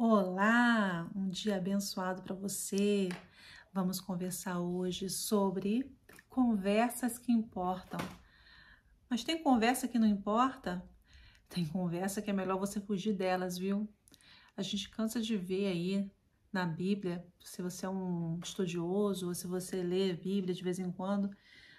Olá, um dia abençoado para você. Vamos conversar hoje sobre conversas que importam. Mas tem conversa que não importa? Tem conversa que é melhor você fugir delas, viu? A gente cansa de ver aí na Bíblia, se você é um estudioso ou se você lê a Bíblia de vez em quando,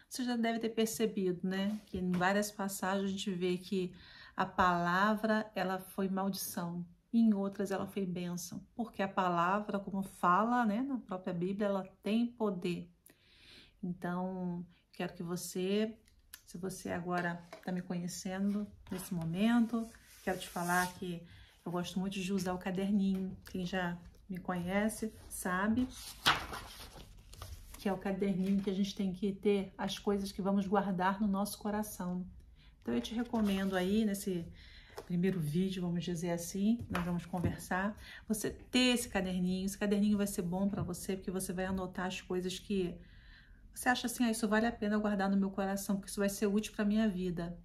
você já deve ter percebido, né? Que em várias passagens a gente vê que a palavra ela foi maldição em outras ela foi bênção, porque a palavra, como fala né, na própria Bíblia, ela tem poder. Então, quero que você, se você agora está me conhecendo nesse momento, quero te falar que eu gosto muito de usar o caderninho. Quem já me conhece sabe que é o caderninho que a gente tem que ter as coisas que vamos guardar no nosso coração. Então eu te recomendo aí nesse primeiro vídeo, vamos dizer assim, nós vamos conversar. Você ter esse caderninho, esse caderninho vai ser bom para você, porque você vai anotar as coisas que você acha assim, ah, isso vale a pena guardar no meu coração, porque isso vai ser útil para minha vida.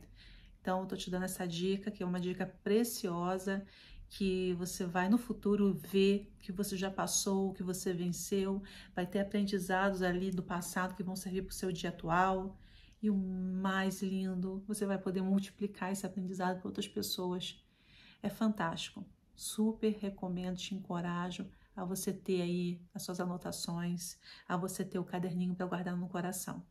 Então, eu tô te dando essa dica, que é uma dica preciosa, que você vai no futuro ver que você já passou, que você venceu, vai ter aprendizados ali do passado que vão servir para o seu dia atual. E o mais lindo, você vai poder multiplicar esse aprendizado para outras pessoas. É fantástico. Super recomendo, te encorajo a você ter aí as suas anotações, a você ter o caderninho para guardar no coração.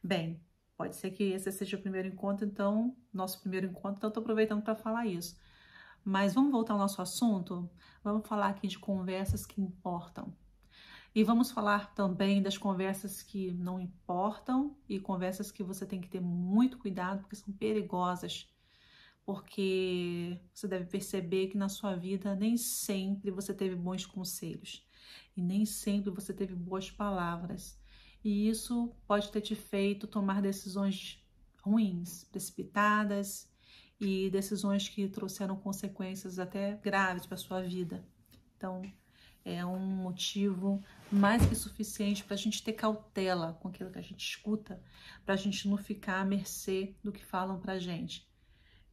Bem, pode ser que esse seja o primeiro encontro, então, nosso primeiro encontro, então estou aproveitando para falar isso. Mas vamos voltar ao nosso assunto? Vamos falar aqui de conversas que importam. E vamos falar também das conversas que não importam e conversas que você tem que ter muito cuidado porque são perigosas. Porque você deve perceber que na sua vida nem sempre você teve bons conselhos e nem sempre você teve boas palavras. E isso pode ter te feito tomar decisões ruins, precipitadas e decisões que trouxeram consequências até graves para sua vida. Então, é um motivo mais que suficiente para a gente ter cautela com aquilo que a gente escuta, para a gente não ficar à mercê do que falam para a gente.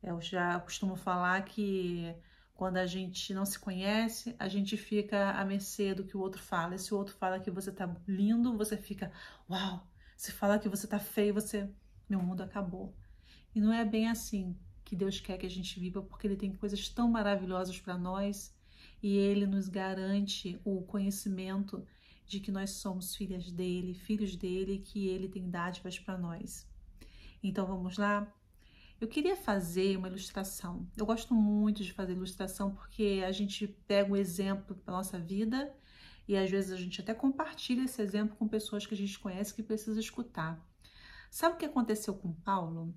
Eu já costumo falar que quando a gente não se conhece, a gente fica à mercê do que o outro fala. E se o outro fala que você tá lindo, você fica, uau! Se fala que você tá feio, você, meu mundo acabou. E não é bem assim que Deus quer que a gente viva, porque Ele tem coisas tão maravilhosas para nós e ele nos garante o conhecimento de que nós somos filhas dele, filhos dele, que ele tem dádivas para nós. Então vamos lá? Eu queria fazer uma ilustração. Eu gosto muito de fazer ilustração porque a gente pega um exemplo da nossa vida e às vezes a gente até compartilha esse exemplo com pessoas que a gente conhece que precisa escutar. Sabe o que aconteceu com Paulo?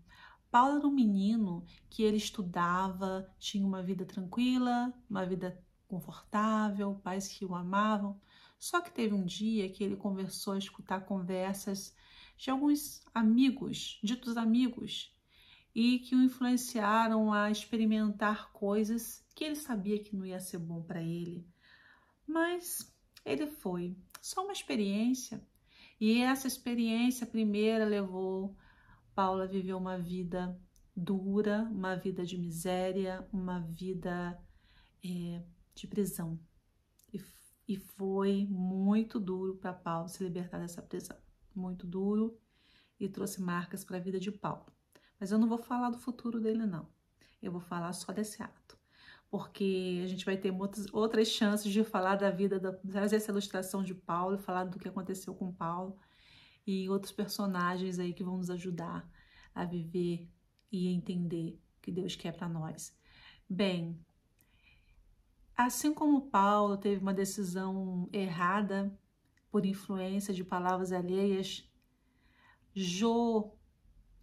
Paulo era um menino que ele estudava, tinha uma vida tranquila, uma vida confortável, pais que o amavam. Só que teve um dia que ele conversou a escutar conversas de alguns amigos, ditos amigos, e que o influenciaram a experimentar coisas que ele sabia que não ia ser bom para ele. Mas ele foi, só uma experiência. E essa experiência primeira levou Paula a viver uma vida dura, uma vida de miséria, uma vida de prisão. E, e foi muito duro para Paulo se libertar dessa prisão. Muito duro e trouxe marcas para a vida de Paulo. Mas eu não vou falar do futuro dele, não. Eu vou falar só desse ato. Porque a gente vai ter muitas, outras chances de falar da vida, da, trazer essa ilustração de Paulo, falar do que aconteceu com Paulo e outros personagens aí que vão nos ajudar a viver e entender o que Deus quer para nós. Bem, Assim como Paulo teve uma decisão errada por influência de palavras alheias, Jo,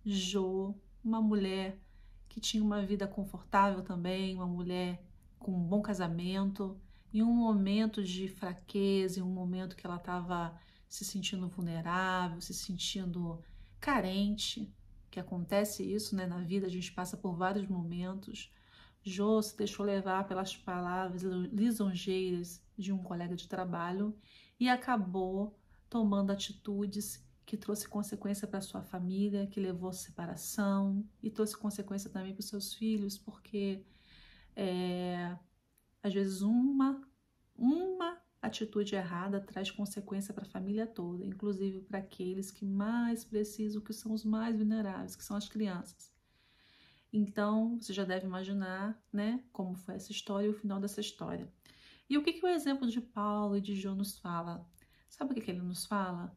Jo, uma mulher que tinha uma vida confortável também, uma mulher com um bom casamento, em um momento de fraqueza, em um momento que ela estava se sentindo vulnerável, se sentindo carente, que acontece isso né, na vida, a gente passa por vários momentos. Jô se deixou levar pelas palavras lisonjeiras de um colega de trabalho e acabou tomando atitudes que trouxe consequência para sua família, que levou à separação e trouxe consequência também para os seus filhos, porque é, às vezes uma Uma atitude errada traz consequência para a família toda, inclusive para aqueles que mais precisam, que são os mais vulneráveis, que são as crianças. Então, você já deve imaginar, né, como foi essa história e o final dessa história. E o que, que o exemplo de Paulo e de João nos fala? Sabe o que, que ele nos fala?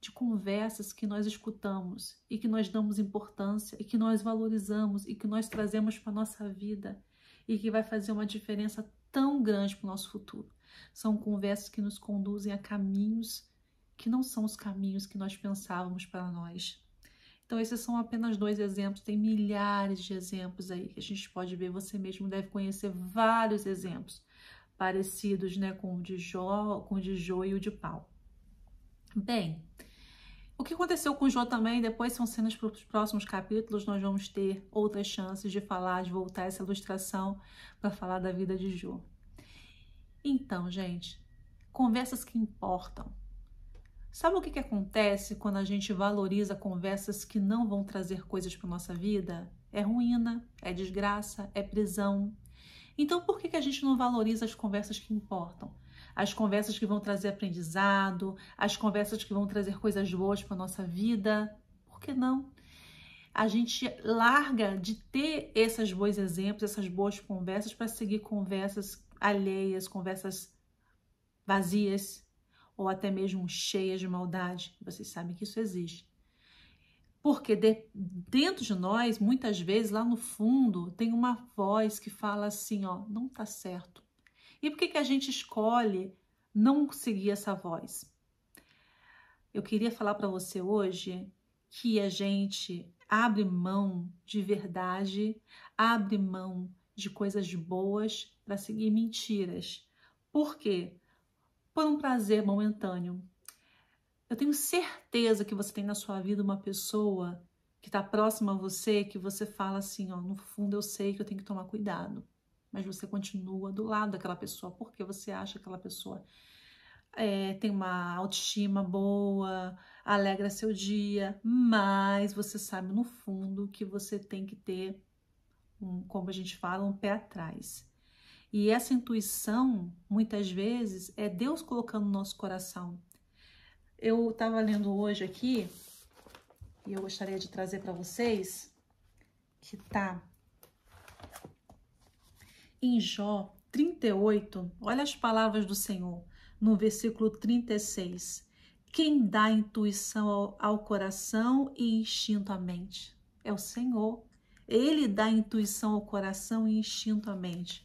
De conversas que nós escutamos e que nós damos importância e que nós valorizamos e que nós trazemos para a nossa vida e que vai fazer uma diferença tão grande para o nosso futuro. São conversas que nos conduzem a caminhos que não são os caminhos que nós pensávamos para nós. Então, esses são apenas dois exemplos, tem milhares de exemplos aí que a gente pode ver. Você mesmo deve conhecer vários exemplos parecidos né, com, o de Jó, com o de Jó e o de Paulo. Bem, o que aconteceu com Jó também, depois são cenas para os próximos capítulos, nós vamos ter outras chances de falar, de voltar essa ilustração para falar da vida de Jó. Então, gente, conversas que importam. Sabe o que, que acontece quando a gente valoriza conversas que não vão trazer coisas para nossa vida? É ruína, é desgraça, é prisão. Então, por que, que a gente não valoriza as conversas que importam? As conversas que vão trazer aprendizado, as conversas que vão trazer coisas boas para nossa vida. Por que não? A gente larga de ter esses bons exemplos, essas boas conversas, para seguir conversas alheias, conversas vazias ou até mesmo cheias de maldade. Vocês sabem que isso existe. Porque de, dentro de nós, muitas vezes, lá no fundo, tem uma voz que fala assim, ó, não tá certo. E por que, que a gente escolhe não seguir essa voz? Eu queria falar para você hoje que a gente abre mão de verdade, abre mão de coisas boas para seguir mentiras. Por quê? Por um prazer momentâneo. Eu tenho certeza que você tem na sua vida uma pessoa que está próxima a você, que você fala assim, ó, no fundo eu sei que eu tenho que tomar cuidado, mas você continua do lado daquela pessoa porque você acha que aquela pessoa é, tem uma autoestima boa, alegra seu dia, mas você sabe no fundo que você tem que ter um, como a gente fala, um pé atrás. E essa intuição, muitas vezes, é Deus colocando no nosso coração. Eu estava lendo hoje aqui, e eu gostaria de trazer para vocês, que tá em Jó 38, olha as palavras do Senhor, no versículo 36. Quem dá intuição ao, ao coração e instinto à mente? É o Senhor. Ele dá intuição ao coração e instinto à mente.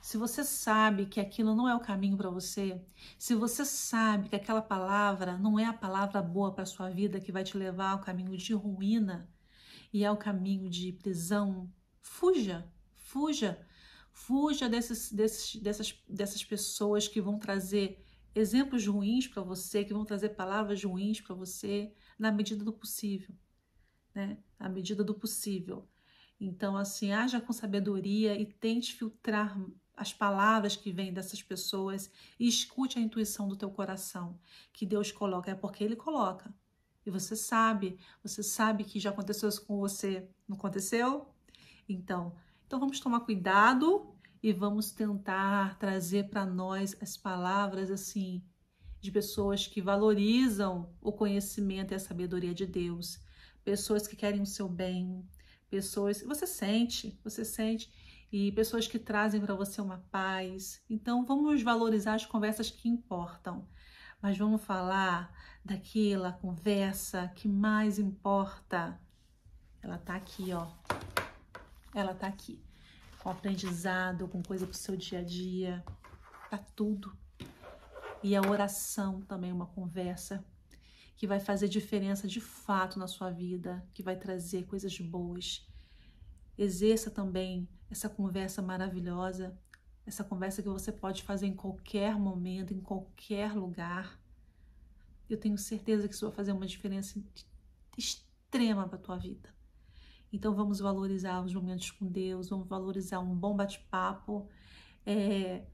Se você sabe que aquilo não é o caminho para você, se você sabe que aquela palavra não é a palavra boa para sua vida que vai te levar ao caminho de ruína e ao caminho de prisão, fuja, fuja, fuja desses, desses, dessas, dessas pessoas que vão trazer exemplos ruins para você, que vão trazer palavras ruins para você, na medida do possível né? À medida do possível. Então, assim, haja com sabedoria e tente filtrar as palavras que vêm dessas pessoas e escute a intuição do teu coração, que Deus coloca, é porque Ele coloca. E você sabe, você sabe que já aconteceu isso com você, não aconteceu? Então, então vamos tomar cuidado e vamos tentar trazer para nós as palavras assim de pessoas que valorizam o conhecimento e a sabedoria de Deus pessoas que querem o seu bem, pessoas. Você sente, você sente. E pessoas que trazem para você uma paz. Então, vamos valorizar as conversas que importam. Mas vamos falar daquela conversa que mais importa. Ela tá aqui, ó. Ela tá aqui. Com aprendizado, com coisa pro seu dia a dia. Tá tudo. E a oração também é uma conversa que vai fazer diferença de fato na sua vida, que vai trazer coisas boas. Exerça também essa conversa maravilhosa, essa conversa que você pode fazer em qualquer momento, em qualquer lugar. Eu tenho certeza que isso vai fazer uma diferença extrema para a tua vida. Então vamos valorizar os momentos com Deus, vamos valorizar um bom bate-papo é,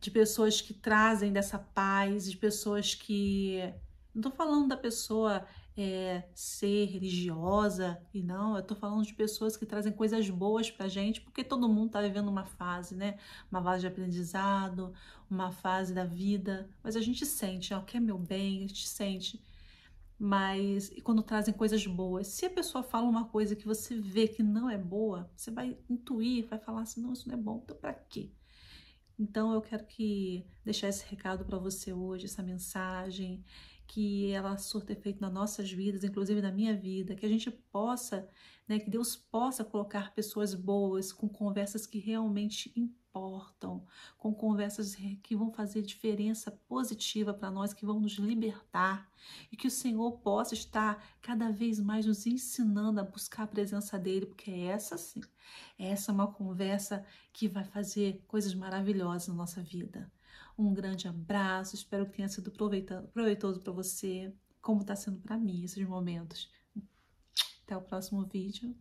de pessoas que trazem dessa paz, de pessoas que não estou falando da pessoa é, ser religiosa e não, eu tô falando de pessoas que trazem coisas boas pra gente, porque todo mundo tá vivendo uma fase, né? Uma fase de aprendizado, uma fase da vida, mas a gente sente, ó, quer meu bem, a gente sente. Mas e quando trazem coisas boas, se a pessoa fala uma coisa que você vê que não é boa, você vai intuir, vai falar assim, não, isso não é bom, então pra quê? Então eu quero que deixar esse recado para você hoje, essa mensagem, que ela surta efeito nas nossas vidas, inclusive na minha vida, que a gente possa, né, que Deus possa colocar pessoas boas com conversas que realmente importam, com conversas que vão fazer diferença positiva para nós, que vão nos libertar e que o Senhor possa estar cada vez mais nos ensinando a buscar a presença dele, porque essa sim, essa é uma conversa que vai fazer coisas maravilhosas na nossa vida. Um grande abraço, espero que tenha sido proveitoso para você, como está sendo para mim esses momentos. Até o próximo vídeo.